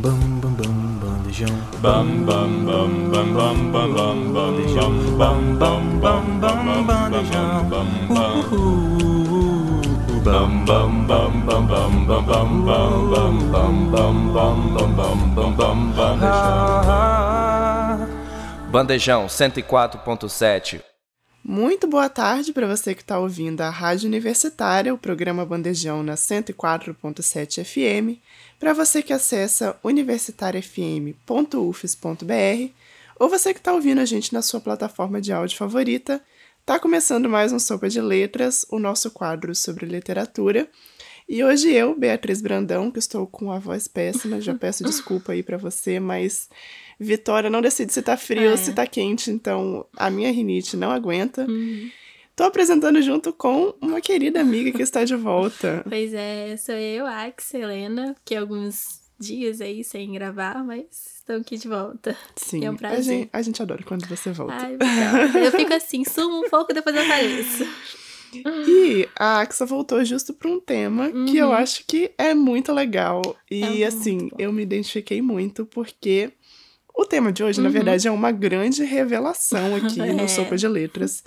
Bam bam bam bandejão. Bam bam bam bam bam bam bam bandejão. Bam bam bam bam bandejão. Bam bam bam bam bam bam bam bam bam bam bam bam bam bam bam bandejão. Bandejão 104.7. Muito boa tarde para você que está ouvindo a Rádio Universitária, o programa Bandejão na 104.7 FM, para você que acessa universitariafm.ufes.br ou você que está ouvindo a gente na sua plataforma de áudio favorita. Tá começando mais um Sopa de Letras, o nosso quadro sobre literatura. E hoje eu, Beatriz Brandão, que estou com a voz péssima, já peço desculpa aí para você, mas Vitória não decide se tá frio ou É. se tá quente, então a minha rinite não aguenta. Uhum. Tô apresentando junto com uma querida amiga que está de volta. Pois é, sou eu, Ax, Helena, que alguns dias aí sem gravar, mas estou aqui de volta. Sim, É um a, prazer. gente, a gente adora quando você volta. Ai, eu fico assim, sumo um pouco, depois eu apareço. E a Axa voltou justo para um tema que eu Uhum. acho que é muito legal. E É assim, bom. eu me identifiquei muito porque o tema de hoje, na Uhum. verdade, é uma grande revelação aqui É. no Sopa de Letras.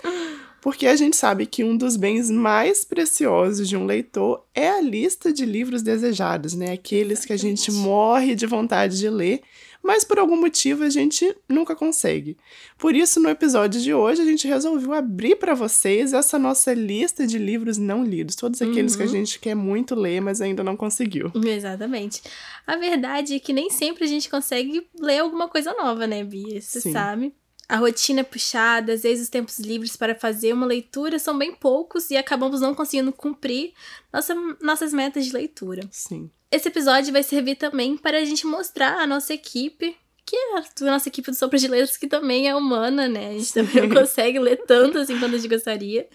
Porque a gente sabe que um dos bens mais preciosos de um leitor é a lista de livros desejados, né? Aqueles que a gente morre de vontade de ler, mas por algum motivo a gente nunca consegue. Por isso, no episódio de hoje, a gente resolveu abrir para vocês essa nossa lista de livros não lidos, todos aqueles que a Uhum. gente quer muito ler, mas ainda não conseguiu. Exatamente. A verdade é que nem sempre a gente consegue ler alguma coisa nova, né, Bia? Você Sim. sabe. A rotina é puxada, às vezes os tempos livres para fazer uma leitura são bem poucos e acabamos não conseguindo cumprir nossa, nossas metas de leitura. Sim. Esse episódio vai servir também para a gente mostrar a nossa equipe, que é a nossa equipe do Sopra de Letras, que também é humana, né? A gente também não consegue ler tanto assim quanto a gente gostaria.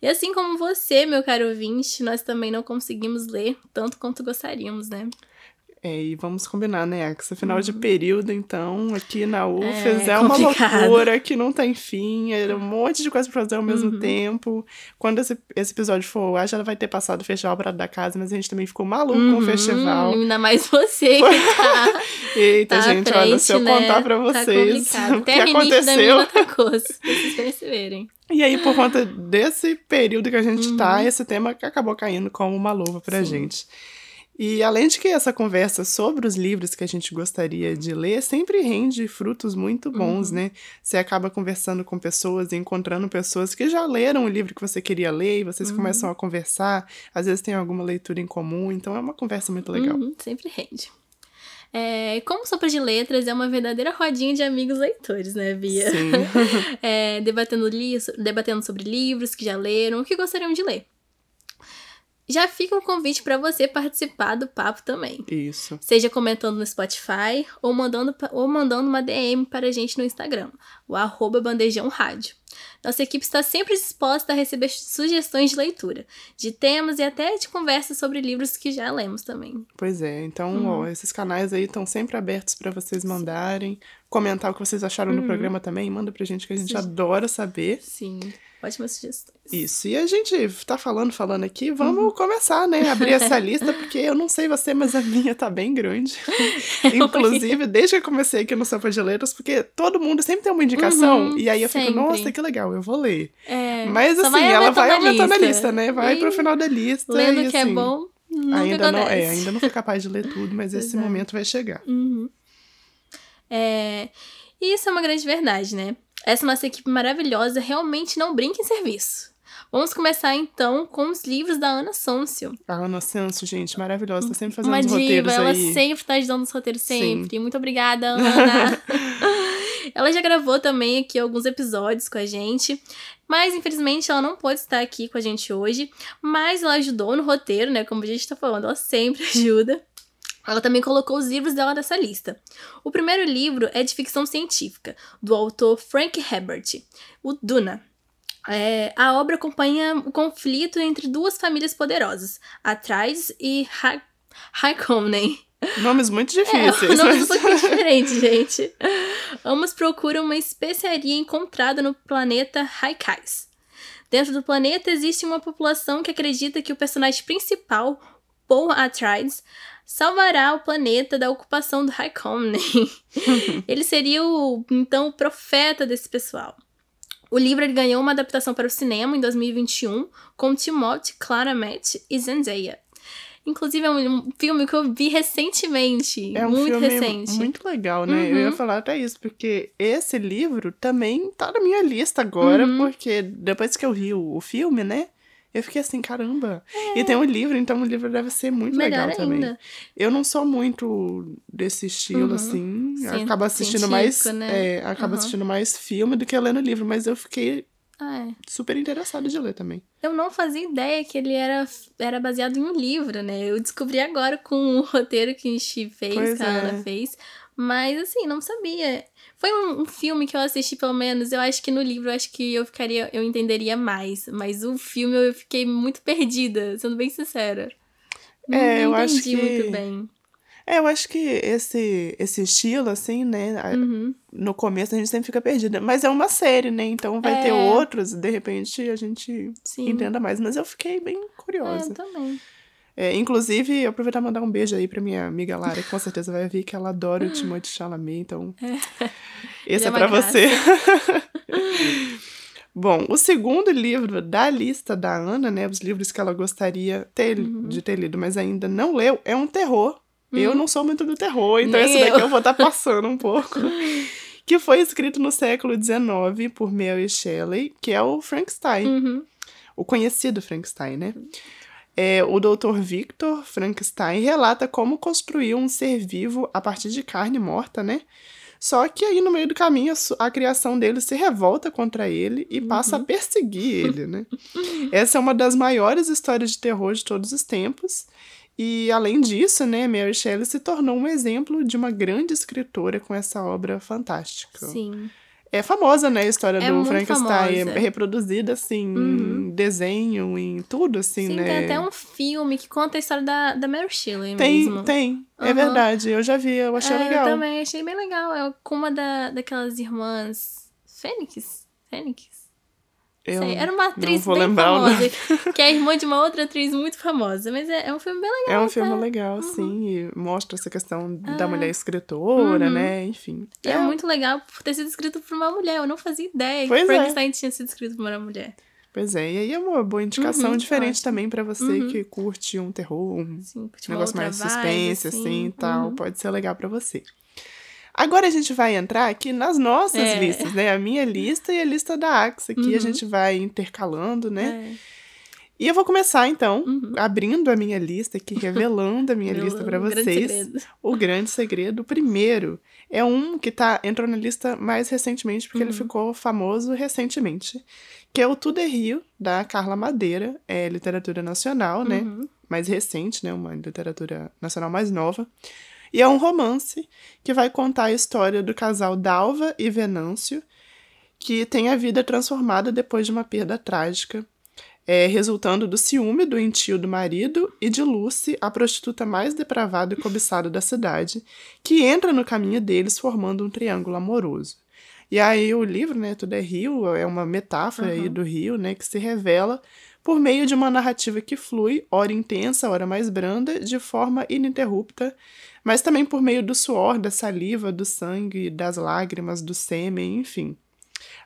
E assim como você, meu caro ouvinte, nós também não conseguimos ler tanto quanto gostaríamos, né? É, e vamos combinar, né, Axa? Final de período, então, aqui na UFES é, É uma loucura que não tem fim, é um monte de coisa pra fazer ao mesmo Uhum. tempo. Quando esse, esse episódio for ao ar, já vai ter passado o Festival Prado da Casa, mas a gente também ficou maluco com o Uhum, festival. Ainda mais você que tá, Eita, tá gente, olha, se eu frente, né? contar pra Tá vocês complicado. o que a da aconteceu. outra coisa, pra vocês perceberem. E aí, por conta desse período que a gente tá, Uhum. esse tema acabou caindo como uma luva pra Sim. gente. E além de que essa conversa sobre os livros que a gente gostaria de ler sempre rende frutos muito bons, Uhum. né? Você acaba conversando com pessoas e encontrando pessoas que já leram o livro que você queria ler e vocês Uhum. começam a conversar. Às vezes tem alguma leitura em comum, então é uma conversa muito legal. Uhum, sempre rende. É, como Sopra de Letras é uma verdadeira rodinha de amigos leitores, né, Bia? Sim. É, debatendo, li debatendo sobre livros que já leram, o que gostariam de ler. Já fica um convite para você participar do papo também. Isso. Seja comentando no Spotify ou mandando, ou mandando uma DM para a gente no Instagram, o arroba bandejão rádio. Nossa equipe está sempre disposta a receber sugestões de leitura, de temas e até de conversas sobre livros que já lemos também. Pois é, então, Uhum. ó, esses canais aí estão sempre abertos pra vocês mandarem, comentar o que vocês acharam do Uhum. programa também, manda pra gente que a gente Sim. adora saber. Sim, ótimas sugestões. Isso, e a gente tá falando, falando aqui, vamos Uhum. começar, né? Abrir essa lista, porque eu não sei você, mas a minha tá bem grande. Inclusive, desde que eu comecei aqui no Sopa de Letras, porque todo mundo sempre tem uma indicação, Uhum, e aí eu fico, sempre. nossa, que legal, eu vou ler. É, Mas assim, ela vai aumentando a lista, né? Vai E pro final da lista. Lendo e, que é assim, bom, nunca Ainda não, é, ainda não fui capaz de ler tudo, mas esse momento vai chegar. Uhum. É, isso é uma grande verdade, né? Essa nossa equipe maravilhosa realmente não brinca em serviço. Vamos começar então com os livros da Ana Sôncio. A Ana Sanso, gente, maravilhosa, tá sempre fazendo Uma os roteiros diva, ela aí. sempre tá ajudando nos roteiros, Sim. sempre. Muito obrigada, Ana. ela já gravou também aqui alguns episódios com a gente, mas infelizmente ela não pôde estar aqui com a gente hoje, mas ela ajudou no roteiro, né? Como a gente tá falando, ela sempre ajuda. Ela também colocou os livros dela nessa lista. O primeiro livro é de ficção científica, do autor Frank Herbert, o Duna. É, a obra acompanha o conflito entre duas famílias poderosas, Atreides e Ha- Harkonnen. Nomes muito É, difíceis. é um mas- pouquinho diferente, gente. Ambos procuram uma especiaria encontrada no planeta Haikais. Dentro do planeta existe uma população que acredita que o personagem principal Paul Atreides, salvará o planeta da ocupação do Harkonnen. ele seria o, então, o profeta desse pessoal. O livro ganhou uma adaptação para o cinema em 2021 com Timothée Chalamet e Zendaya. Inclusive, é um filme que eu vi recentemente. É um muito filme recente. muito legal, né? Eu ia Uhum. falar até isso, porque esse livro também tá na minha lista agora, Uhum. porque depois que eu vi o, o filme, né? Eu fiquei assim, caramba. E tem um livro, então o livro deve ser muito É. Melhor legal também. ainda. Eu não sou muito desse estilo, Uhum. assim. Acabo assistindo mais. né? É, acabo Uhum. assistindo mais filme do que lendo livro, mas eu fiquei Ah, é. super interessada de ler também. Eu não fazia ideia que ele era, era baseado em um livro, né? Eu descobri agora com o roteiro que a gente fez, Pois que a é. Ana fez. Mas, assim, não sabia. Foi um, um filme que eu assisti, pelo menos. Eu acho que no livro eu acho que eu ficaria, eu entenderia mais. Mas o filme eu fiquei muito perdida, sendo bem sincera. Não, É, não eu acho entendi que- muito bem. É, eu acho que esse, esse estilo, assim, né? Uhum. No começo a gente sempre fica perdida. Mas é uma série, né? Então vai ter É. outros, de repente a gente Sim. entenda mais. Mas eu fiquei bem É, curiosa. também. É, inclusive, eu aproveitar e mandar um beijo aí pra minha amiga Lara, que com certeza vai ver que ela adora o Timothée Chalamet, então. Esse Ele é é pra graça. você. Bom, o segundo livro da lista da Ana, né? Os livros que ela gostaria ter- Uhum. de ter lido, mas ainda não leu, é um terror. Eu não sou muito do terror, então Nem esse daqui eu. eu vou estar passando um pouco. que foi escrito no século XIX por Mary Shelley, que é o Frankenstein Uhum. o conhecido Frankenstein, né? É, o Dr. Victor Frankenstein relata como construiu um ser vivo a partir de carne morta, né? Só que aí no meio do caminho a, a criação dele se revolta contra ele e passa a perseguir ele, né? Essa é uma das maiores histórias de terror de todos os tempos. E além disso, né, Mary Shelley se tornou um exemplo de uma grande escritora com essa obra fantástica. Sim. É famosa, né, a história É do Frankenstein. É reproduzida, assim, Uhum. em desenho, em tudo, assim, Sim, né? tem até um filme que conta a história da, da Mary Shelley Tem, mesmo. tem. É Aham. verdade. Eu já vi, eu achei É, legal. Eu também achei bem legal. É com uma da, daquelas irmãs. Fênix? Fênix? Eu Sei, Era uma atriz bem lembrar famosa. que é irmã de uma outra atriz muito famosa. Mas é, é um filme bem legal. É um filme tá? legal, sim, e mostra essa questão da mulher escritora, Uhum. né? Enfim. E é. muito legal por ter sido escrito por uma mulher. Eu não fazia ideia Pois que é. Frankenstein tinha sido escrito por uma mulher. Pois é, e aí é uma boa indicação Uhum, diferente ótimo. também pra você Uhum. que curte um terror, um Assim, uma negócio mais vibe, suspense, assim, e tal. Uhum. Pode ser legal pra você. Agora a gente vai entrar aqui nas nossas É. listas, né? A minha lista e a lista da Axa, que a Uhum. gente vai intercalando, né? É. E eu vou começar, então, Uhum. abrindo a minha lista aqui, revelando a minha lista grande vocês. segredo. O grande segredo. O primeiro é um que tá, entrou na lista mais recentemente, porque ele Uhum. ficou famoso recentemente. Que é o Tudo é Rio, da Carla Madeira. É literatura nacional, né? Uhum. Mais recente, né? Uma literatura nacional mais nova. E é um romance que vai contar a história do casal Dalva e Venâncio, que tem a vida transformada depois de uma perda trágica, é, resultando do ciúme do entio do marido e de Lucy, a prostituta mais depravada e cobiçada da cidade, que entra no caminho deles formando um triângulo amoroso. E aí o livro, né, Tudo é Rio, é uma metáfora aí Uhum. do rio, né, que se revela por meio de uma narrativa que flui, ora intensa, ora mais branda, de forma ininterrupta, mas também por meio do suor, da saliva, do sangue, das lágrimas, do sêmen, enfim.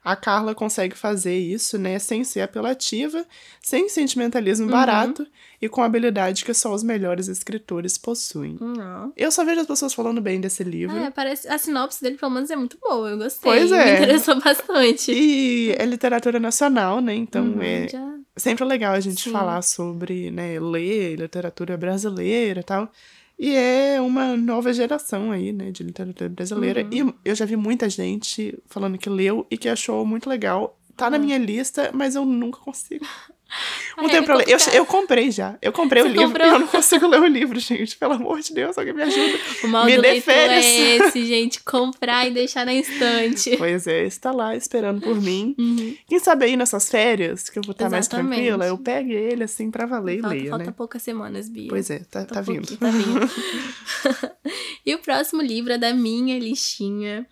A Carla consegue fazer isso, né, sem ser apelativa, sem sentimentalismo Uhum. barato e com habilidade que só os melhores escritores possuem. Não. Eu só vejo as pessoas falando bem desse livro. É, parece, a sinopse dele, pelo menos, é muito boa. Eu gostei. Pois Me é. interessou bastante. E é literatura nacional, né? Então Uhum, é já- sempre legal a gente Sim. falar sobre, né, ler literatura brasileira e tal. E é uma nova geração aí, né, de literatura brasileira. Uhum. E eu já vi muita gente falando que leu e que achou muito legal. Tá na minha lista, mas eu nunca consigo. Não Ah, tem é problema. Eu, eu comprei já. Eu comprei o Você livro comprou? e eu não consigo ler o livro, gente. Pelo amor de Deus, alguém me ajuda. O mal Me do dê férias. é esse, gente. Comprar e deixar na estante. Pois é, está lá esperando por mim. Uhum. Quem sabe aí nessas férias, que eu vou estar mais Exatamente. tranquila, eu pegue ele assim pra valer Falta, e leia, falta né? poucas semanas, Bia. Pois é, tá, tá vindo. Tá vindo. e o próximo livro é da minha listinha.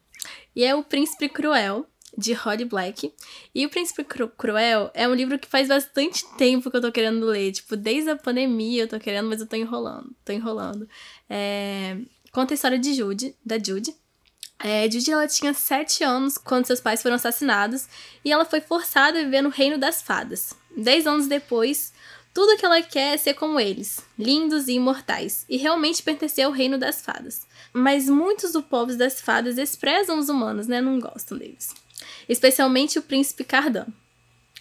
E é O Príncipe Cruel. De Holly Black. E O Príncipe Cru Cruel é um livro que faz bastante tempo que eu tô querendo ler. Tipo, desde a pandemia eu tô querendo, mas eu tô enrolando. Tô enrolando. É... Conta a história de Jude, da Jude. É, Judy ela tinha sete anos quando seus pais foram assassinados e ela foi forçada a viver no reino das fadas. Dez anos depois, tudo que ela quer é ser como eles, lindos e imortais, e realmente pertencer ao reino das fadas. Mas muitos do povo das fadas desprezam os humanos, né? Não gostam deles. Especialmente o príncipe Cardan,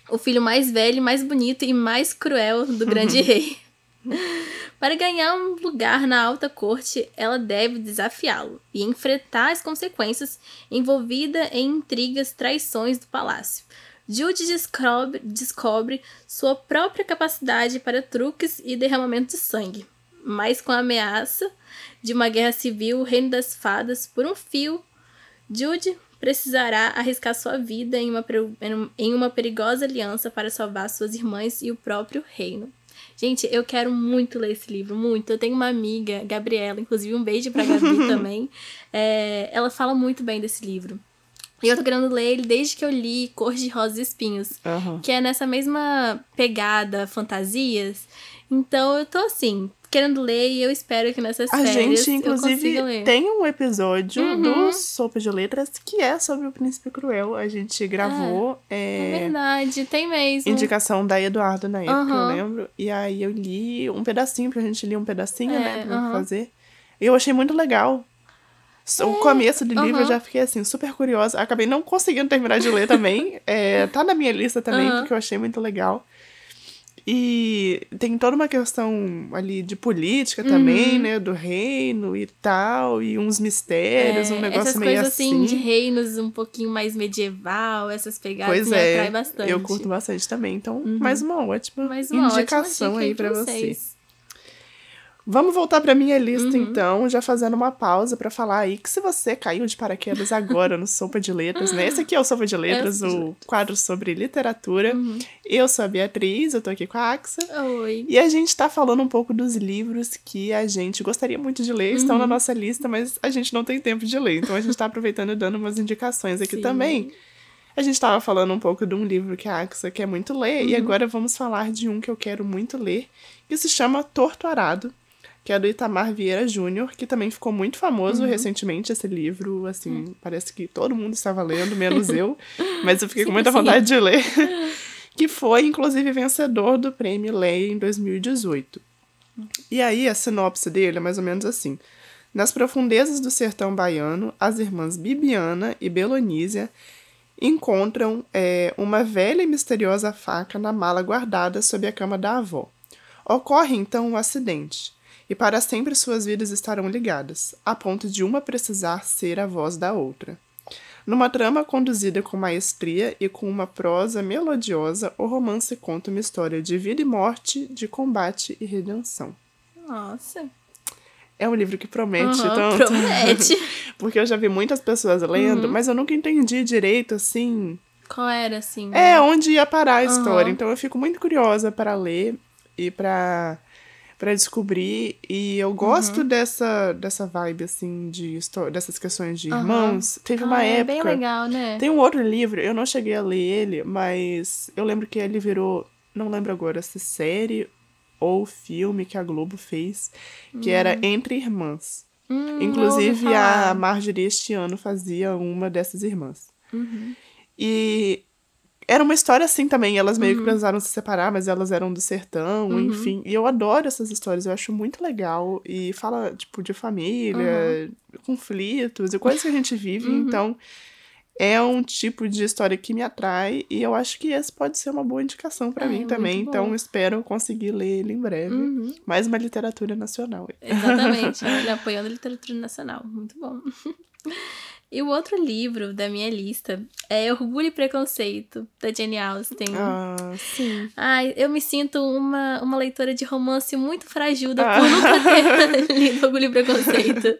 o filho mais velho, mais bonito e mais cruel do grande rei. Para ganhar um lugar na alta corte, ela deve desafiá-lo e enfrentar as consequências envolvidas em intrigas, traições do palácio. Jude descobre, descobre sua própria capacidade para truques e derramamento de sangue, mas com a ameaça de uma guerra civil, o reino das fadas, por um fio, Jude precisará arriscar sua vida em uma, em uma perigosa aliança para salvar suas irmãs e o próprio reino. Gente, eu quero muito ler esse livro, muito. Eu tenho uma amiga, Gabriela, inclusive um beijo pra Gabi também. É, ela fala muito bem desse livro. E eu tô querendo ler ele desde que eu li Cor de Rosas e Espinhos, Aham. que é nessa mesma pegada, fantasias. Então eu tô assim, querendo ler e eu espero que nessas A férias gente, eu inclusive, consiga ler. tem um episódio Uhum. do Sopa de Letras que é sobre o Príncipe Cruel. A gente gravou. É é, verdade, tem mesmo. Indicação da Eduardo na época, eu Aham. lembro. E aí eu li um pedacinho, pra gente ler um pedacinho, É, né, pra aham. fazer. Eu achei muito legal. So- O começo do livro eu já fiquei assim, super curiosa. Acabei não conseguindo terminar de ler também. É, tá na minha lista também, porque eu achei muito legal. E tem toda uma questão ali de política também, Uhum. né? Do reino e tal, e uns mistérios, um É, negócio essas meio coisas assim. de reinos um pouquinho mais medieval, essas pegadas Pois me é, atrai bastante. eu curto bastante também. Então, Uhum. mais uma ótima Mais uma indicação ótima aí pra você. vocês. Vamos voltar pra minha lista, Uhum. então, já fazendo uma pausa pra falar aí que se você caiu de paraquedas agora no Sopa de Letras, né? Esse aqui é o Sopa de Letras, de o quadro sobre literatura. Uhum. Eu sou a Beatriz, eu tô aqui com a Axa. Oi. E a gente tá falando um pouco dos livros que a gente gostaria muito de ler, estão Uhum. na nossa lista, mas a gente não tem tempo de ler. Então a gente tá aproveitando e dando umas indicações aqui Sim. também. A gente tava falando um pouco de um livro que a Axa quer muito ler, e Uhum. agora vamos falar de um que eu quero muito ler, que se chama Torto Arado, que é do Itamar Vieira Júnior, que também ficou muito famoso Uhum. recentemente esse livro, assim, parece que todo mundo estava lendo, menos eu, mas eu fiquei com Sim, muita sim. vontade de ler. que foi, inclusive, vencedor do Prêmio Leia em 2018. E aí, a sinopse dele é mais ou menos assim. Nas profundezas do sertão baiano, as irmãs Bibiana e Belonísia encontram é, uma velha e misteriosa faca na mala guardada sob a cama da avó. Ocorre então um acidente, e para sempre suas vidas estarão ligadas, a ponto de uma precisar ser a voz da outra. Numa trama conduzida com maestria e com uma prosa melodiosa, o romance conta uma história de vida e morte, de combate e redenção. Nossa. É um livro que promete Aham, tanto. Promete. Porque eu já vi muitas pessoas lendo, Uhum. mas eu nunca entendi direito, assim, Qual era, assim? é onde ia parar a história. Aham. Então eu fico muito curiosa para ler e para para descobrir e eu gosto Uhum. dessa dessa vibe assim de dessas questões de irmãos. Teve uma Ah, época É bem legal, né? Tem um outro livro, eu não cheguei a ler ele, mas eu lembro que ele virou, não lembro agora se série ou filme que a Globo fez, que era Entre Irmãs. Hum, Inclusive a. Marjorie este ano fazia uma dessas irmãs. Uhum. E era uma história assim também, elas meio Uhum. que precisaram se separar, mas elas eram do sertão, enfim. E eu adoro essas histórias, eu acho muito legal. E fala, tipo, de família, conflitos e coisas que a gente vive, Uhum. então é um tipo de história que me atrai e eu acho que esse pode ser uma boa indicação pra É, mim também, então espero conseguir ler ele em breve. Uhum. Mais uma literatura nacional. Exatamente, olha, apoiando a literatura nacional. Muito bom. E o outro livro da minha lista é Orgulho e Preconceito, da Jane Austen. Ah, sim. Ai, eu me sinto uma, uma leitora de romance muito frajuda Ah. por nunca ter lido Orgulho e Preconceito.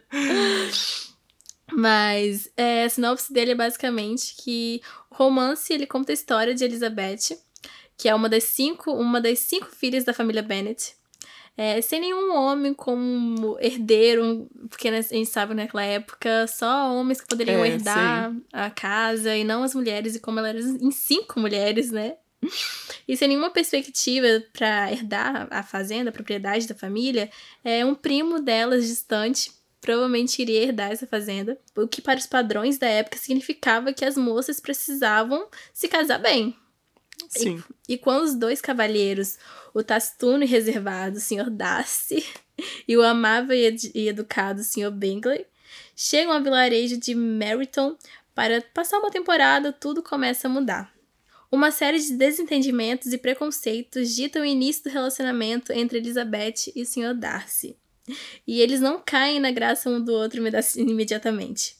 Mas é, a sinopse dele é basicamente que o romance ele conta a história de Elizabeth, que é uma das cinco, uma das cinco filhas da família Bennet. É, sem nenhum homem como herdeiro, porque né, a gente sabe naquela época só homens que poderiam É, herdar a casa e não as mulheres, e como ela era em cinco mulheres, né? E sem nenhuma perspectiva para herdar a fazenda, a propriedade da família, é, um primo delas distante provavelmente iria herdar essa fazenda, o que para os padrões da época significava que as moças precisavam se casar bem. Sim. E quando os dois cavalheiros, o taciturno e reservado Sr. Darcy e o amável e, ed- e educado Sr. Bingley, chegam ao vilarejo de Meryton para passar uma temporada, tudo começa a mudar. Uma série de desentendimentos e preconceitos ditam o início do relacionamento entre Elizabeth e o Sr. Darcy. E eles não caem na graça um do outro imedi- imediatamente.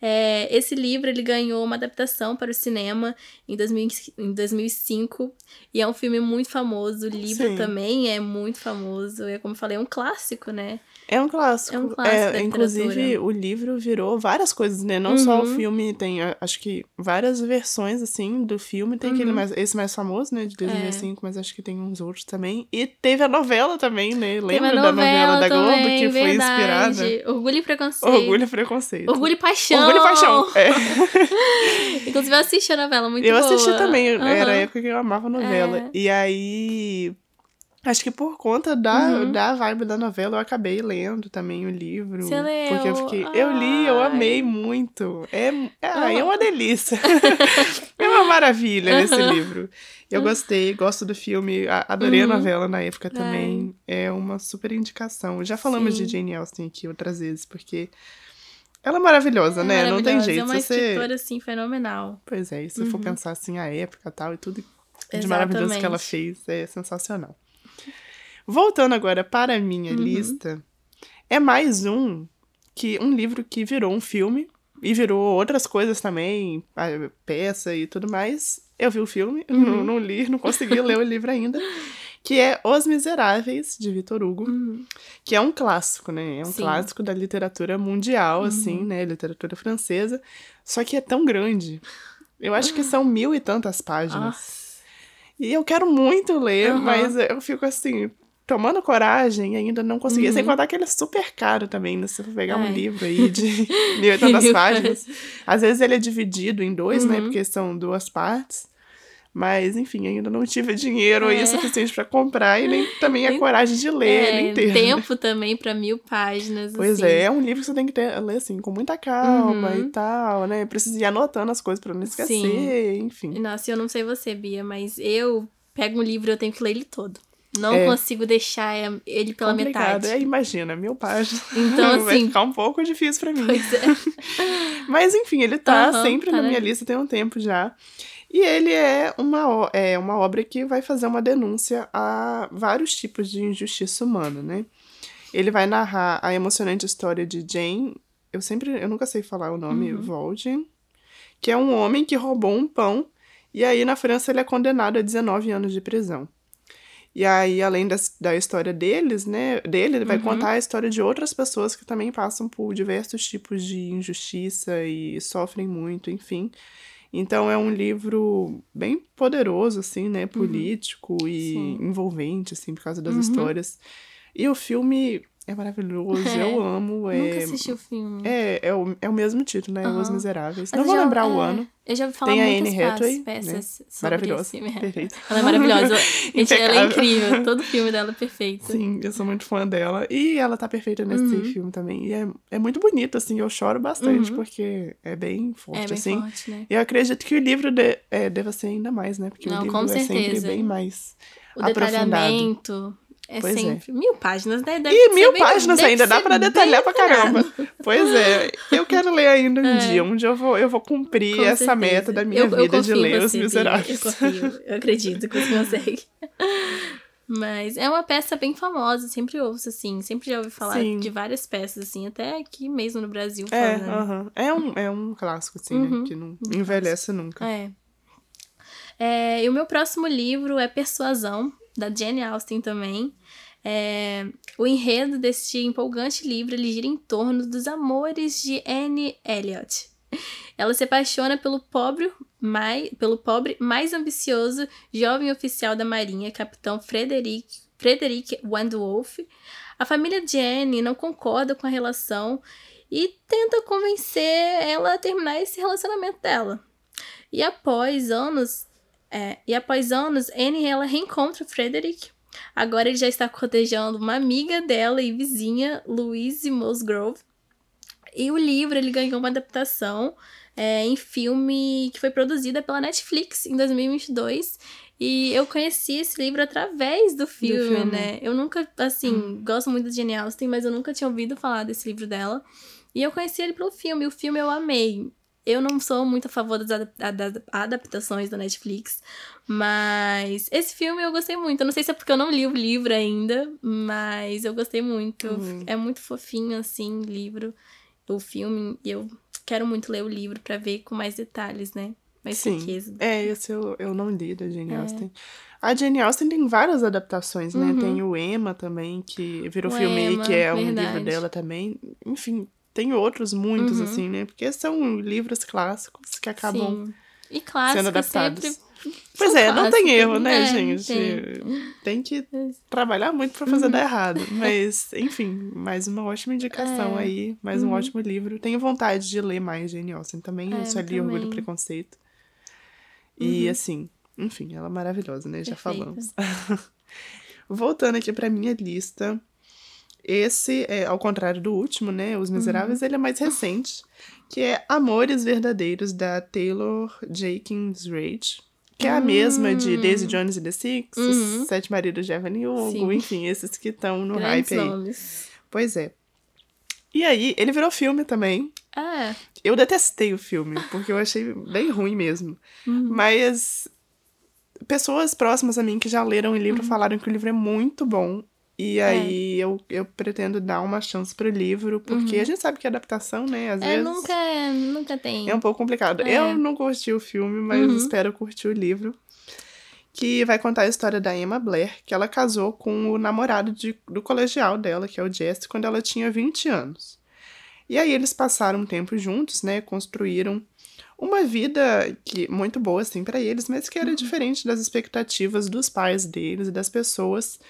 É, esse livro ele ganhou uma adaptação para o cinema em, 2000 em 2005 e é um filme muito famoso. O livro Sim. também é muito famoso. É como eu falei, é um clássico, né? É um clássico. É um clássico da inclusive, o livro virou várias coisas, né? Não só o Uhum. filme, tem acho que várias versões, assim, do filme. Tem aquele Uhum. mais, esse mais famoso, né, de É. 2005, mas acho que tem uns outros também. E teve a novela também, né? Lembra uma da novela da Globo também, que foi verdade. inspirada? Orgulho e Preconceito. Orgulho e Preconceito. Orgulho e Paixão. Orgulho e Paixão. É. Inclusive, eu assisti a novela muito eu boa. assisti também, era a época que eu amava a novela. É. E aí. Acho que por conta da, Uhum. da vibe da novela, eu acabei lendo também o livro. Você leu? Porque eu fiquei. Eu li, eu Ai. amei muito. É, ai, é Aham. uma delícia. é uma maravilha nesse Aham. livro. Eu gostei, gosto do filme, adorei Uhum. a novela na época também. É uma super indicação. Já falamos Sim. de Jane Austen aqui outras vezes, porque ela é maravilhosa, É né? Não tem maravilhosa, jeito. É uma você... escritora, assim, fenomenal. Pois é, e se for Uhum. pensar assim, a época e tal, e tudo de maravilhoso que ela fez, é sensacional. Voltando agora para a minha Uhum. lista, é mais um que um livro que virou um filme e virou outras coisas também, a peça e tudo mais. Eu vi o filme, Uhum. não, não li, não consegui ler o livro ainda. Que é Os Miseráveis, de Vitor Hugo, Uhum. que é um clássico, né? É um Sim. clássico da literatura mundial, Uhum. assim, né? Literatura francesa. Só que é tão grande. Eu acho que são mil e tantas páginas. Nossa. E eu quero muito ler, Aham. mas eu fico assim, tomando coragem ainda não consegui. Uhum. Sem contar que ele é super caro também, né? Se for pegar um É. livro aí de mil e tantas Mil páginas. Às vezes ele é dividido em dois, né? Uhum. Porque são duas partes. Mas, enfim, ainda não tive dinheiro aí É. suficiente pra comprar e nem também a coragem de ler ele É, inteiro. né? tempo também pra mil páginas. Pois assim. é, é um livro que você tem que ter, ler assim, com muita calma Uhum. e tal, né? Precisa ir anotando as coisas pra não esquecer, Sim. enfim. Nossa, eu não sei você, Bia, mas eu pego um livro e eu tenho que ler ele todo. Não É. consigo deixar é, ele pela Complicado. metade. É, imagina, mil páginas. Então, Vai assim, ficar um pouco difícil pra mim. pois é. Mas enfim, ele tá Aham, sempre tá na minha lista. lista tem um tempo já. E ele é uma, é uma obra que vai fazer uma denúncia a vários tipos de injustiça humana, né? Ele vai narrar a emocionante história de Jane, eu sempre, eu nunca sei falar o nome, Uhum. Que é um homem que roubou um pão e aí na França ele é condenado a 19 anos de prisão. E aí, além das, da história deles, né, dele, ele vai Uhum. contar a história de outras pessoas que também passam por diversos tipos de injustiça e sofrem muito, enfim. Então é um livro bem poderoso, assim, né, político e Sim. envolvente, assim, por causa das Uhum. histórias. E o filme é maravilhoso, É. eu amo. É, Nunca assisti o filme. é, é, o, é o mesmo título, né, Os Aham. Miseráveis. Mas Não eu vou já- lembrar o é, ano. Eu já ouvi falar Tem a Anne peças, Hathaway, né? peças sobre Maravilhosa, perfeita. Ela é maravilhosa. Gente, ela é incrível. Todo filme dela é perfeito. Sim, eu sou muito fã dela. E ela tá perfeita nesse Uhum. filme também. E é, é muito bonito, assim, eu choro bastante, Uhum. porque é bem forte, É bem assim. forte, né? E eu acredito que o livro de, é, deva ser ainda mais, né? Porque Não, o livro com é sempre certeza. bem mais O aprofundado. detalhamento é Pois é. sempre. Mil páginas, né? Deve E mil páginas ainda, dá bem detalhar pra caramba. Pois é, eu quero ler ainda um É. dia. Um dia eu vou, eu vou cumprir Com essa certeza. meta da minha Eu- eu vida de confio em ler Os Miseráveis. Eu confio, eu acredito que você consegue. Mas é uma peça bem famosa, sempre ouço, assim, sempre já ouvi falar Sim. de várias peças, assim, até aqui mesmo no Brasil É, falando. aham. é, um, é um clássico, assim, Uhum, né? Que não um envelhece nunca. É. É, e o meu próximo livro é Persuasão, da Jane Austen também. É, o enredo deste empolgante livro ele gira em torno dos amores de Anne Elliot. Ela se apaixona pelo pobre, mais, pelo pobre mais ambicioso jovem oficial da marinha, capitão Frederic Frederick Wandwolf. A família de Anne não concorda com a relação e tenta convencer ela a terminar esse relacionamento dela. E após anos, é, e após anos, Anne ela reencontra Frederick. Agora ele já está cortejando uma amiga dela e vizinha, Louise Musgrove. E o livro ele ganhou uma adaptação é, em filme que foi produzida pela Netflix em 2022. E eu conheci esse livro através do filme, do filme. né? Eu nunca, assim, hum. gosto muito de Jane Austen, mas eu nunca tinha ouvido falar desse livro dela. E eu conheci ele pelo filme, e o filme eu amei. Eu não sou muito a favor das, adaptações da Netflix, mas esse filme eu gostei muito. Eu não sei se é porque eu não li o livro ainda, mas eu gostei muito. Uhum. É muito fofinho, assim, livro, o filme. E eu quero muito ler o livro para ver com mais detalhes, né? Mais Sim. riqueza. É, esse eu, eu não li da Jane é. Austen. A Jane Austen tem várias adaptações, né? Uhum. Tem o Emma também, que virou o filme Emma, que é verdade. um livro dela também. Enfim, tem outros, muitos, uhum. assim, né? Porque são livros clássicos que acabam Sim. E clássicos sendo adaptados. Sempre... Pois é, não tem erro, né, é, gente? Tem. tem. que trabalhar muito para fazer uhum. dar errado. Mas, enfim, mais uma ótima indicação é. aí, mais uhum. um ótimo livro. Tenho vontade de ler mais Jane Austen também. É, eu só li também. Orgulho e Preconceito. E, uhum. assim, enfim, ela é maravilhosa, né? Já falamos. Voltando aqui pra minha lista. Esse, é, ao contrário do último, né? Os Miseráveis, uhum. ele é mais recente, que é Amores Verdadeiros, da Taylor Jenkins Reid. Que é a mesma de hum. Daisy Jones e The Six, uhum. Sete Maridos de Evelyn Hugo, enfim, esses que estão no Grandes hype aí. Nomes. Pois é. E aí, ele virou filme também. Ah. Eu detestei o filme, porque eu achei bem ruim mesmo. Uhum. Mas pessoas próximas a mim que já leram o livro uhum. falaram que o livro é muito bom. E é. aí eu, eu pretendo dar uma chance pro livro, porque uhum. a gente sabe que a adaptação, né, às é, vezes. Nunca, nunca tem. É um pouco complicado. É. Eu não curti o filme, mas uhum. espero curtir o livro. Que vai contar a história da Emma Blair, que ela casou com o namorado de, do colegial dela, que é o Jesse, quando ela tinha 20 anos. E aí eles passaram um tempo juntos, né? Construíram uma vida que muito boa assim para eles, mas que era uhum. diferente das expectativas dos pais deles e das pessoas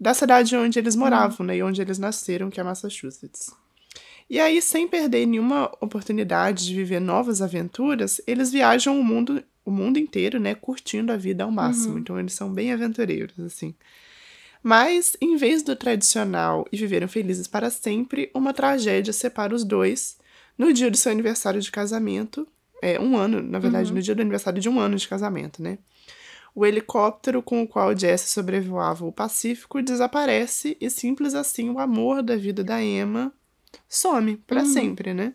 da cidade onde eles moravam, né, e onde eles nasceram, que é Massachusetts. E aí, sem perder nenhuma oportunidade de viver novas aventuras, eles viajam o mundo, o mundo inteiro, né, curtindo a vida ao máximo. Uhum. Então, eles são bem aventureiros, assim. Mas, em vez do tradicional e viveram felizes para sempre, uma tragédia separa os dois no dia do seu aniversário de casamento. É, um ano, na verdade, uhum. no dia do aniversário de um ano de casamento, né? O helicóptero com o qual Jesse sobrevoava o Pacífico desaparece e simples assim o amor da vida da Emma some para uhum. sempre, né?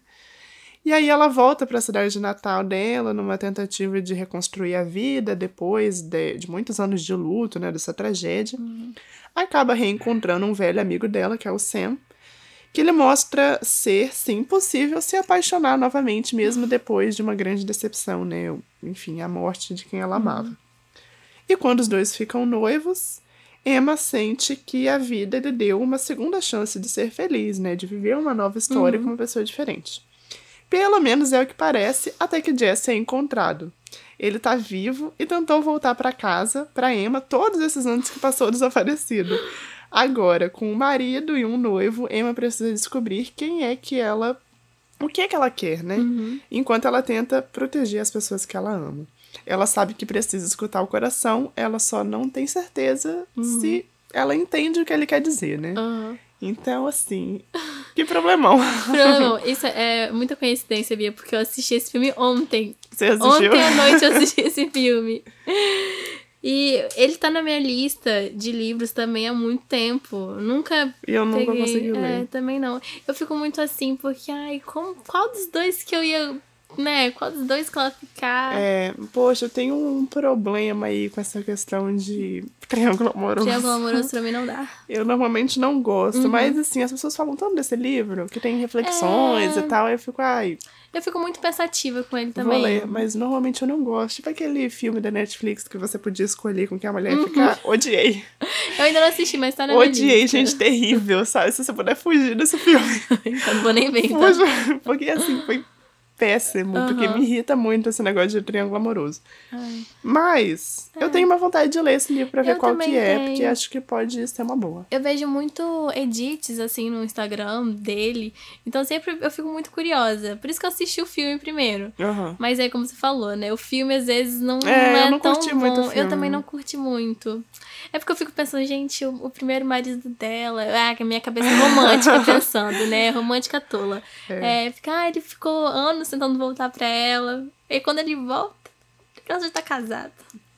E aí ela volta para a cidade de Natal dela numa tentativa de reconstruir a vida depois de, de muitos anos de luto, né, dessa tragédia. Uhum. Acaba reencontrando um velho amigo dela, que é o Sam, que lhe mostra ser, sim, possível se apaixonar novamente, mesmo depois de uma grande decepção, né? Enfim, a morte de quem ela amava. Uhum. E quando os dois ficam noivos, Emma sente que a vida lhe deu uma segunda chance de ser feliz, né? De viver uma nova história uhum. com uma pessoa diferente. Pelo menos é o que parece, até que Jesse é encontrado. Ele tá vivo e tentou voltar para casa, para Emma, todos esses anos que passou desaparecido. Agora, com um marido e um noivo, Emma precisa descobrir quem é que ela. O que é que ela quer, né? Uhum. Enquanto ela tenta proteger as pessoas que ela ama. Ela sabe que precisa escutar o coração, ela só não tem certeza uhum. se ela entende o que ele quer dizer, né? Uhum. Então, assim, que problemão. Problemão. Isso é muita coincidência, Bia, porque eu assisti esse filme ontem. Você assistiu? Ontem à noite eu assisti esse filme. E ele tá na minha lista de livros também há muito tempo. Nunca. E eu nunca peguei. consegui ler. É, também não. Eu fico muito assim, porque, ai, como, qual dos dois que eu ia né, qual dos dois classificar? É, poxa, eu tenho um problema aí com essa questão de triângulo amoroso. Triângulo amoroso pra mim não dá. Eu normalmente não gosto, uhum. mas assim, as pessoas falam tanto desse livro, que tem reflexões é... e tal, eu fico, ai. Eu fico muito pensativa com ele também. Vou ler, mas normalmente eu não gosto. Tipo aquele filme da Netflix que você podia escolher com que a mulher ia ficar. Uhum. Odiei. Eu ainda não assisti, mas tá na Odiei, gente, terrível, sabe? Se você puder fugir desse filme. então não vou nem ver, então. Fuja, porque assim, foi péssimo, porque Aham. me irrita muito esse negócio de triângulo amoroso. Ai. Mas eu tenho uma vontade de ler esse livro pra ver É. Eu qual que é, tenho. porque acho que pode ser uma boa. Eu vejo muito edits, assim, no Instagram dele. Então sempre eu fico muito curiosa. Por isso que eu assisti o filme primeiro. Aham. Mas aí, como você falou, né? O filme às vezes não É, não é eu não tão curti bom. muito o Eu filme. também não curti muito. É porque eu fico pensando, gente, o, o primeiro marido dela. Ah, que a minha cabeça é romântica pensando, né? Romântica tola. É. fica, ah, ele ficou anos tentando voltar pra ela. E quando ele volta, ela já tá casada.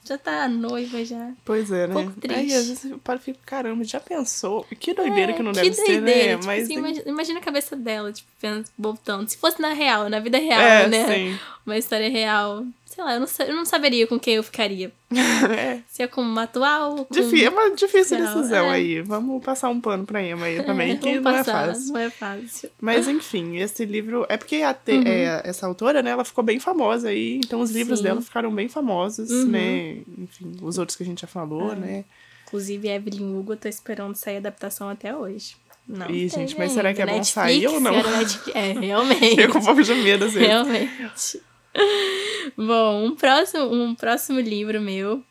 Já tá noiva já. Pois é, né? pouco triste. Aí às vezes eu paro e fico, caramba, já pensou? Que doideira que não É, deve ser, doideira, né? tipo Mas assim, imagina, imagina a cabeça dela, tipo, voltando. Se fosse na real, na vida real, é, né? sim. Uma história real. Sei lá, eu não, eu não saberia com quem eu ficaria. é. Se é com uma atual ou com... Difí- é uma difícil Não, decisão é. aí. Vamos passar um pano pra Emma aí também, É, que não é passar, fácil. Não é fácil. Mas enfim, esse livro. É porque te- Uhum. é, essa autora, né, ela ficou bem famosa aí. Então os livros Sim. dela ficaram bem famosos, Uhum. né? Enfim, os outros que a gente já falou, É. né? Inclusive, Evelyn Hugo, eu tô esperando sair a adaptação até hoje. Não Ih, gente, mas será que é bom Netflix, sair ou não? Netflix- É, realmente. Eu com um pouco de medo, vezes. Realmente. Bom, um próximo, um próximo livro meu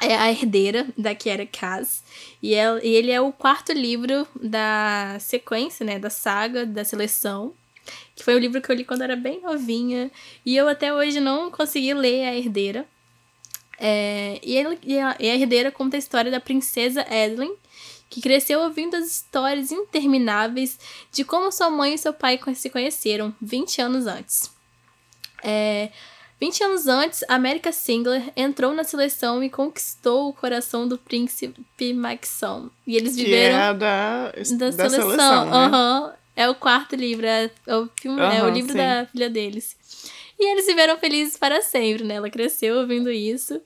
é A Herdeira, da Kiera Kass. E, é- e ele é o quarto livro da sequência, né? Da saga, da seleção. Que foi um livro que eu li quando era bem novinha. E eu até hoje não consegui ler A Herdeira. É, e, ele- e a, e a Herdeira conta a história da princesa Evelyn, que cresceu ouvindo as histórias intermináveis de como sua mãe e seu pai se conheceram 20 anos antes. É, 20 anos antes, América Singler entrou na seleção e conquistou o coração do príncipe Maxon. E eles Que viveram é a da, da, da seleção. seleção, né? aham. É o quarto livro, é, é o, filme, é o livro sim. da filha deles. E eles viveram felizes para sempre, né? Ela cresceu ouvindo isso.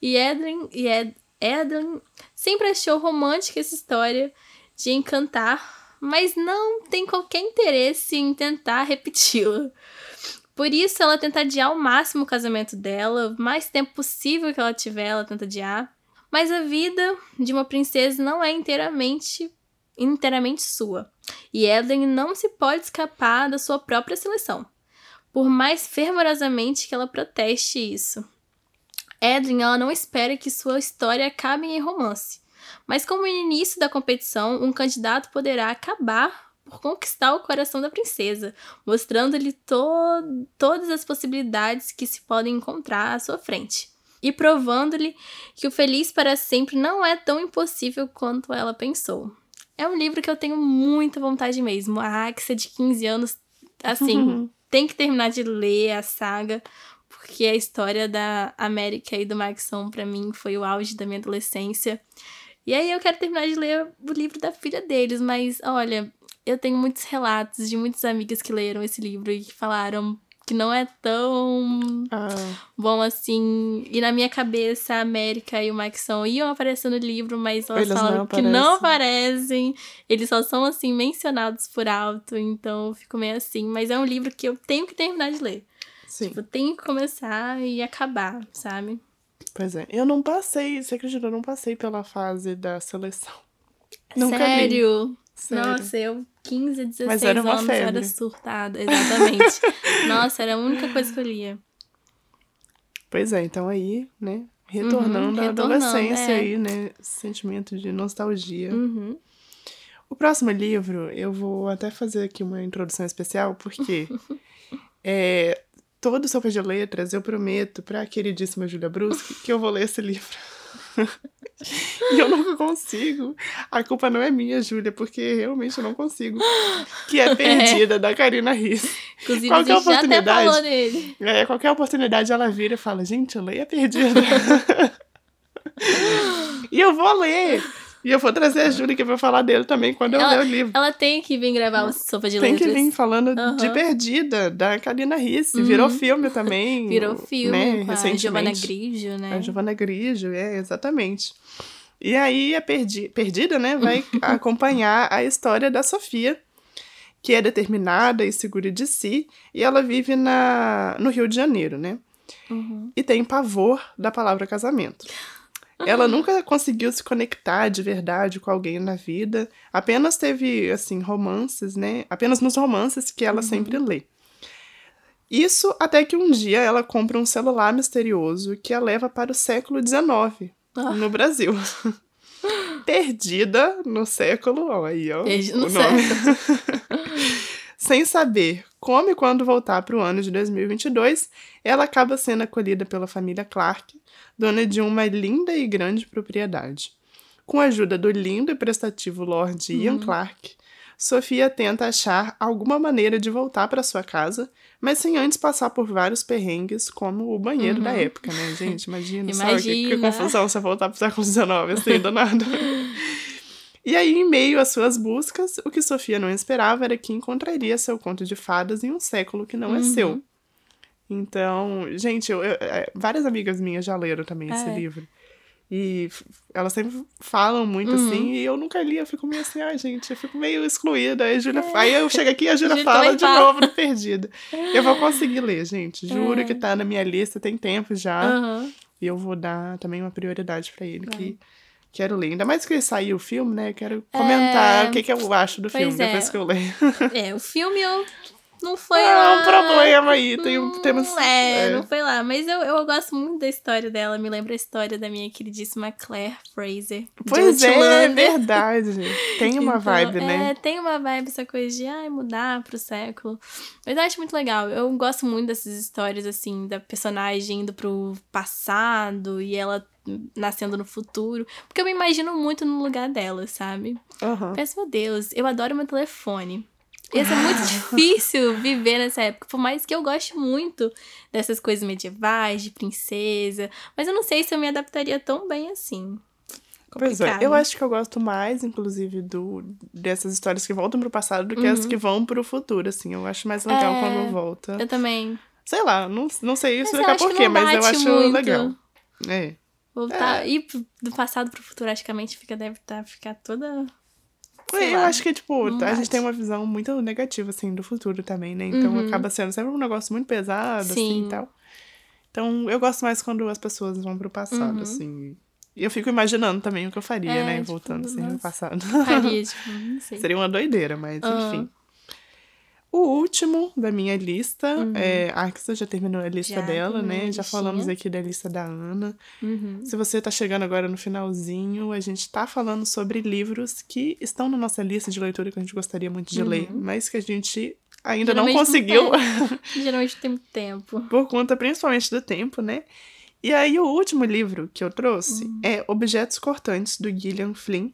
E Edwin, e Ed, Edwin sempre achou romântica essa história de encantar, mas não tem qualquer interesse em tentar repeti-la. Por isso, ela tenta adiar ao máximo o casamento dela, o mais tempo possível que ela tiver, ela tenta adiar. Mas a vida de uma princesa não é inteiramente inteiramente sua. E Evelyn não se pode escapar da sua própria seleção, por mais fervorosamente que ela proteste isso. Evelyn ela não espera que sua história acabe em romance, mas como no início da competição, um candidato poderá acabar por conquistar o coração da princesa, mostrando-lhe to todas as possibilidades que se podem encontrar à sua frente. E provando-lhe que o feliz para sempre não é tão impossível quanto ela pensou. É um livro que eu tenho muita vontade mesmo. A Axia de 15 anos, assim, tem que terminar de ler a saga, porque a história da América e do Maxon, pra mim, foi o auge da minha adolescência. E aí eu quero terminar de ler o livro da filha deles, mas olha, eu tenho muitos relatos de muitas amigas que leram esse livro e que falaram que não é tão Ah, bom assim. E na minha cabeça, a América e o Maxon iam aparecer no livro, mas elas Eles falam não que não aparecem. Eles só são, assim, mencionados por alto. Então eu fico meio assim. Mas é um livro que eu tenho que terminar de ler. sim. Tipo, tenho que começar e acabar, sabe? Pois é. Eu não passei, você acredita? Eu não passei pela fase da seleção. Nunca li. Sério? Nossa, eu 15, 16 Mas era uma anos eu era febre. surtada. Exatamente. Nossa, era a única coisa que eu lia. Pois é, então aí, né? Retornando Uhum, à adolescência é. aí, né? Sentimento de nostalgia. Uhum. O próximo livro, eu vou até fazer aqui uma introdução especial, porque é, todo Sopa de Letras eu prometo pra queridíssima Júlia Bruschi que eu vou ler esse livro. e eu nunca consigo. A culpa não é minha, Júlia, porque realmente eu não consigo. Que é Perdida, da Karina Riss. Inclusive, Qual a que é a gente já até oportunidade? falou dele. É, qualquer oportunidade ela vira e fala, gente, leia Perdida. e eu vou ler. E eu vou trazer a Júlia que vai falar dele também quando eu Ela- ler o livro. Ela tem que vir gravar o Sopa de Tem Letras. que vir falando de Aham. Perdida, da Karina Risse. Virou filme também. Virou filme né, com a recentemente. Giovanna Grigio, né? A Giovanna Grigio, é, exatamente. E aí a Perdi- Perdida, né, vai acompanhar a história da Sofia, que é determinada e segura de si, e ela vive na, no Rio de Janeiro, né? Uhum. E tem pavor da palavra casamento. Ela nunca conseguiu se conectar de verdade com alguém na vida. Apenas teve, assim, romances, né? Apenas nos romances que ela sempre lê. Isso até que um dia ela compra um celular misterioso que a leva para o século XIX, Ah. no Brasil. Perdida no século. Ó, aí, ó. Perdida no nome. Sem saber como e quando voltar para o ano de 2022, ela acaba sendo acolhida pela família Clark, dona de uma linda e grande propriedade. Com a ajuda do lindo e prestativo Lord Ian Clark, Sofia tenta achar alguma maneira de voltar para sua casa, mas sem antes passar por vários perrengues, como o banheiro da época, né, gente? Imagina, só que, que Imagina. confusão você voltar pro século XIX, assim, do nada. E aí, em meio às suas buscas, o que Sofia não esperava era que encontraria seu conto de fadas em um século que não é seu. Então, gente, eu- eu- é, várias amigas minhas já leram também esse É. livro. E elas sempre falam muito Uhum. assim, e eu nunca li, eu fico meio assim, ai, gente, eu fico meio excluída. Aí, a Júlia, aí eu chego aqui e a Júlia fala de fala. novo Perdida. Eu vou conseguir ler, gente. Juro É. que tá na minha lista, tem tempo já. Aham. E eu vou dar também uma prioridade pra ele, que quero ler. Ainda mais que saiu o filme, né? Quero comentar É. o que, que eu acho do Pois filme é. depois que eu ler. É, o filme eu não foi É lá. um problema aí. Tem, um- Hum, temos. É, é. não foi lá. Mas eu, eu gosto muito da história dela. Me lembra a história da minha queridíssima Claire Fraser. Pois é, é verdade. Tem uma Então, vibe, É, né? tem uma vibe essa coisa de ai, mudar pro século. Mas eu acho muito legal. Eu gosto muito dessas histórias, assim, da personagem indo pro passado e ela nascendo no futuro. Porque eu me imagino muito no lugar dela, sabe? Aham. Penso, meu Deus, eu adoro meu telefone. Ia ser muito difícil viver nessa época, por mais que eu goste muito dessas coisas medievais, de princesa. Mas eu não sei se eu me adaptaria tão bem assim. Pois é, eu acho que eu gosto mais, inclusive, do, dessas histórias que voltam pro passado do que as que vão pro futuro, assim. Eu acho mais legal Uhum. É, quando volta. Eu também. Sei lá, não, não sei explicar acho que porquê, mas eu acho muito. legal. É. Voltar, ir pro- do passado pro futurasticamente fica, deve tá, ficar toda. Sei eu lá, acho que, tipo, não a bate. gente tem uma visão muito negativa, assim, do futuro também, né? Então Uhum. acaba sendo sempre um negócio muito pesado, assim, Sim. e tal. Então eu gosto mais quando as pessoas vão pro passado, Uhum. assim. E eu fico imaginando também o que eu faria, É, né? tipo, Voltando, assim, pro nossa. passado. Faria, tipo, não sei. Seria uma doideira, mas enfim. O último da minha lista é. A Arxa já terminou a lista Uhum. Já dela, né? Já falamos aqui da lista da Ana. Uhum. Se você tá chegando agora no finalzinho, a gente tá falando sobre livros que estão na nossa lista de leitura que a gente gostaria muito de ler, mas que a gente ainda não Uhum. Geralmente não conseguiu Geralmente tem muito tempo. por conta principalmente do tempo, né? E aí o último livro que eu trouxe Uhum. é Objetos Cortantes do Gillian Flynn,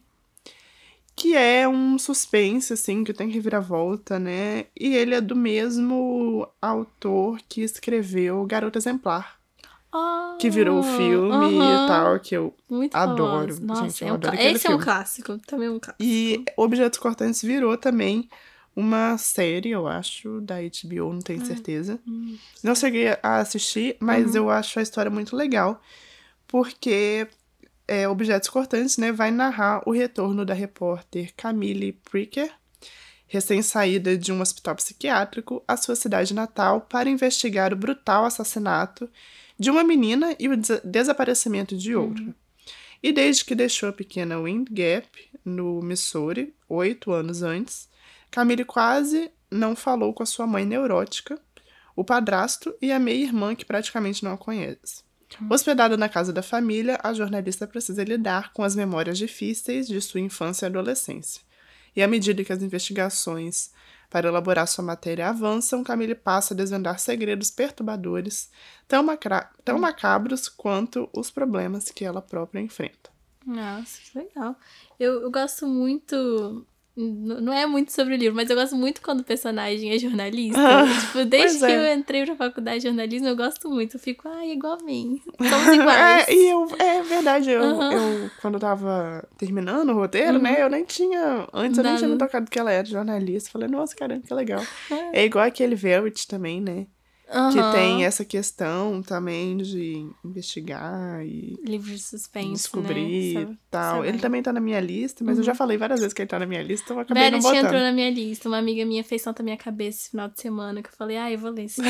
que é um suspense assim que tem reviravolta, né? E ele é do mesmo autor que escreveu Garota Exemplar, que virou filme Ah, aham. e tal, que eu Muito Adoro. famoso. Nossa, Gente, eu é um adoro esse é um filme. clássico. Também é um clássico. E Objetos Cortantes virou também uma série, eu acho, da HBO, não Ah, tenho certeza. hum. Não cheguei a assistir, mas Uhum. eu acho a história muito legal, porque é, Objetos Cortantes né, vai narrar o retorno da repórter Camille Pricker, recém-saída de um hospital psiquiátrico, à sua cidade natal para investigar o brutal assassinato de uma menina e o des- desaparecimento de outra. E desde que deixou a pequena Wind Gap, no Missouri, oito anos antes, Camille quase não falou com a sua mãe neurótica, o padrasto e a meia-irmã que praticamente não a conhece. Hospedada na casa da família, a jornalista precisa lidar com as memórias difíceis de sua infância e adolescência. E à medida que as investigações para elaborar sua matéria avançam, Camille passa a desvendar segredos perturbadores, tão, macra- tão macabros quanto os problemas que ela própria enfrenta. Nossa, que legal. Eu, eu gosto muito. Não é muito sobre o livro, mas eu gosto muito quando o personagem é jornalista. tipo, desde pois é. que eu entrei pra faculdade de jornalismo, eu gosto muito. Eu fico, ai, igual a mim. Somos iguais. É, e eu, é verdade, eu, Aham. eu, quando eu tava terminando o roteiro, né, eu nem tinha, antes eu nem tinha me Uhum. Tocado que ela era jornalista, falei, nossa, caramba, que legal. É igual aquele Velvet também, né, que Aham. tem essa questão também de investigar e Livro de suspense, descobrir né? e tal. Ele também tá na minha lista, mas eu já falei várias vezes que ele tá na minha lista, então eu acabei não Verity entrou botando. na minha lista. Uma amiga minha fez tanta minha cabeça esse final de semana que eu falei, ah, eu vou ler esse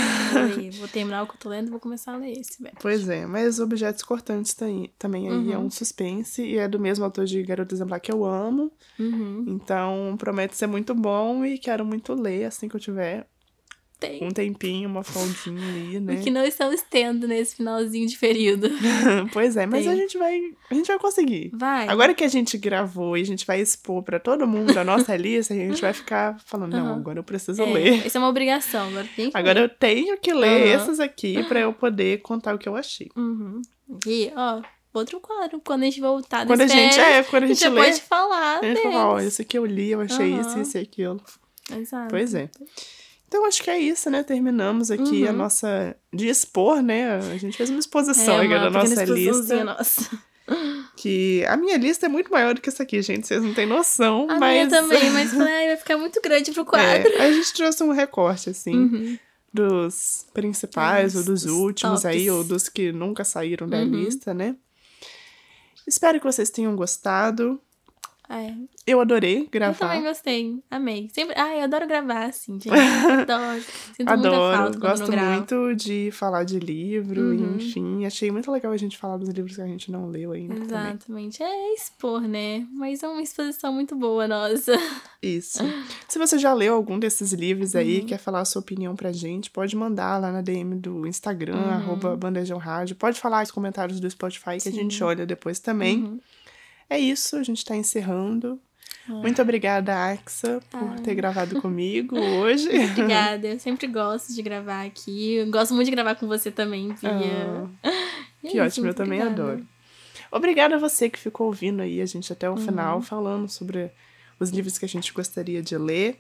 vou terminar o que eu tô lendo e vou começar a ler esse. Pois é, mas Objetos Cortantes tem, também aí é Uhum. um suspense e é do mesmo autor de Garota Exemplar que eu amo. Uhum. Então, promete ser muito bom e quero muito ler assim que eu tiver Tem. um tempinho, uma folguinha ali, né? O que não estamos tendo nesse finalzinho de período. pois é, mas Tem. a gente vai, a gente vai conseguir. Vai. Agora que a gente gravou e a gente vai expor pra todo mundo a nossa lista, a gente vai ficar falando, não, Aham. agora eu preciso é, ler. Isso é uma obrigação. Agora tem que Agora eu tenho que ler Aham. esses aqui pra eu poder contar o que eu achei. Uhum. E, ó, outro quadro. Quando a gente voltar Quando a gente, é, quando a gente já lê, pode falar a gente fala, ó, isso aqui eu li, eu achei isso, isso e aquilo. Exato. Pois é. Então acho que é isso, né? Terminamos aqui Uhum. a nossa. de expor, né? A gente fez uma É, exposição uma aqui da nossa lista. nossa. Que a minha lista é muito maior do que essa aqui, gente. Vocês não têm noção, A mas. minha também, mas ai, vai ficar muito grande pro quadro. É, a gente trouxe um recorte, assim, Uhum. dos principais, É, ou dos últimos aí, tops. ou dos que nunca saíram da Uhum. lista, né? Espero que vocês tenham gostado. É, Eu adorei eu também gravar. gostei. Amei. Sempre... Ai, eu adoro gravar, assim, gente. Adoro. Sinto muita Adoro, falta gosto muito de falar de livro, Uhum. enfim. Achei muito legal a gente falar dos livros que a gente não leu ainda. também. Exatamente. É expor, né? Mas é uma exposição muito boa, nossa. Isso. Se você já leu algum desses livros aí, Uhum. quer falar a sua opinião pra gente, pode mandar lá na DM do Instagram, Uhum. arroba Bandejão Rádio. Pode falar nos comentários do Spotify que a gente Sim. olha depois também. Uhum. É isso, a gente tá encerrando. Ah. Muito obrigada, Axa, por Ah. ter gravado comigo hoje. Obrigada. Eu sempre gosto de gravar aqui. Eu gosto muito de gravar com você também, Bia. Ah, é que isso, ótimo, eu também obrigada. adoro. Obrigada a você que ficou ouvindo aí a gente até o Uhum. final, falando sobre os livros que a gente gostaria de ler.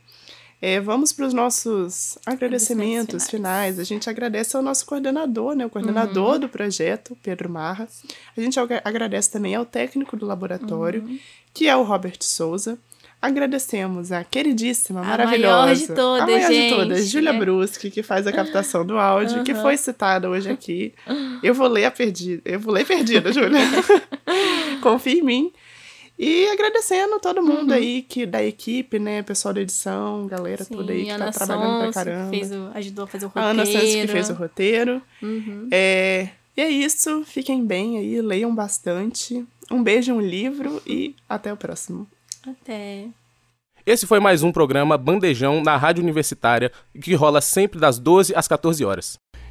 É, vamos para os nossos agradecimentos finais. finais. A gente agradece ao nosso coordenador, né? O coordenador Uhum. do projeto, Pedro Marra. A gente agra- agradece também ao técnico do laboratório, Uhum. que é o Robert Souza. Agradecemos a queridíssima, A maravilhosa. maior de todas, a maior de gente. todas, Júlia É. Bruschi, que faz a captação do áudio, que Aham. foi citada hoje aqui. Eu vou ler a perdida. Eu vou ler perdida, Júlia. Confia em mim. E agradecendo todo mundo aí que, da equipe, né? Pessoal da edição, galera Sim, toda aí que Ana tá trabalhando pra Sonso, caramba. que fez o, ajudou a fazer o A roteiro. Ana Santos que fez o roteiro. Uhum. É, e é isso. Fiquem bem aí, leiam bastante. Um beijo, um livro e até o próximo. Até. Esse foi mais um programa Bandejão na Rádio Universitária, que rola sempre das 12 às 14 horas.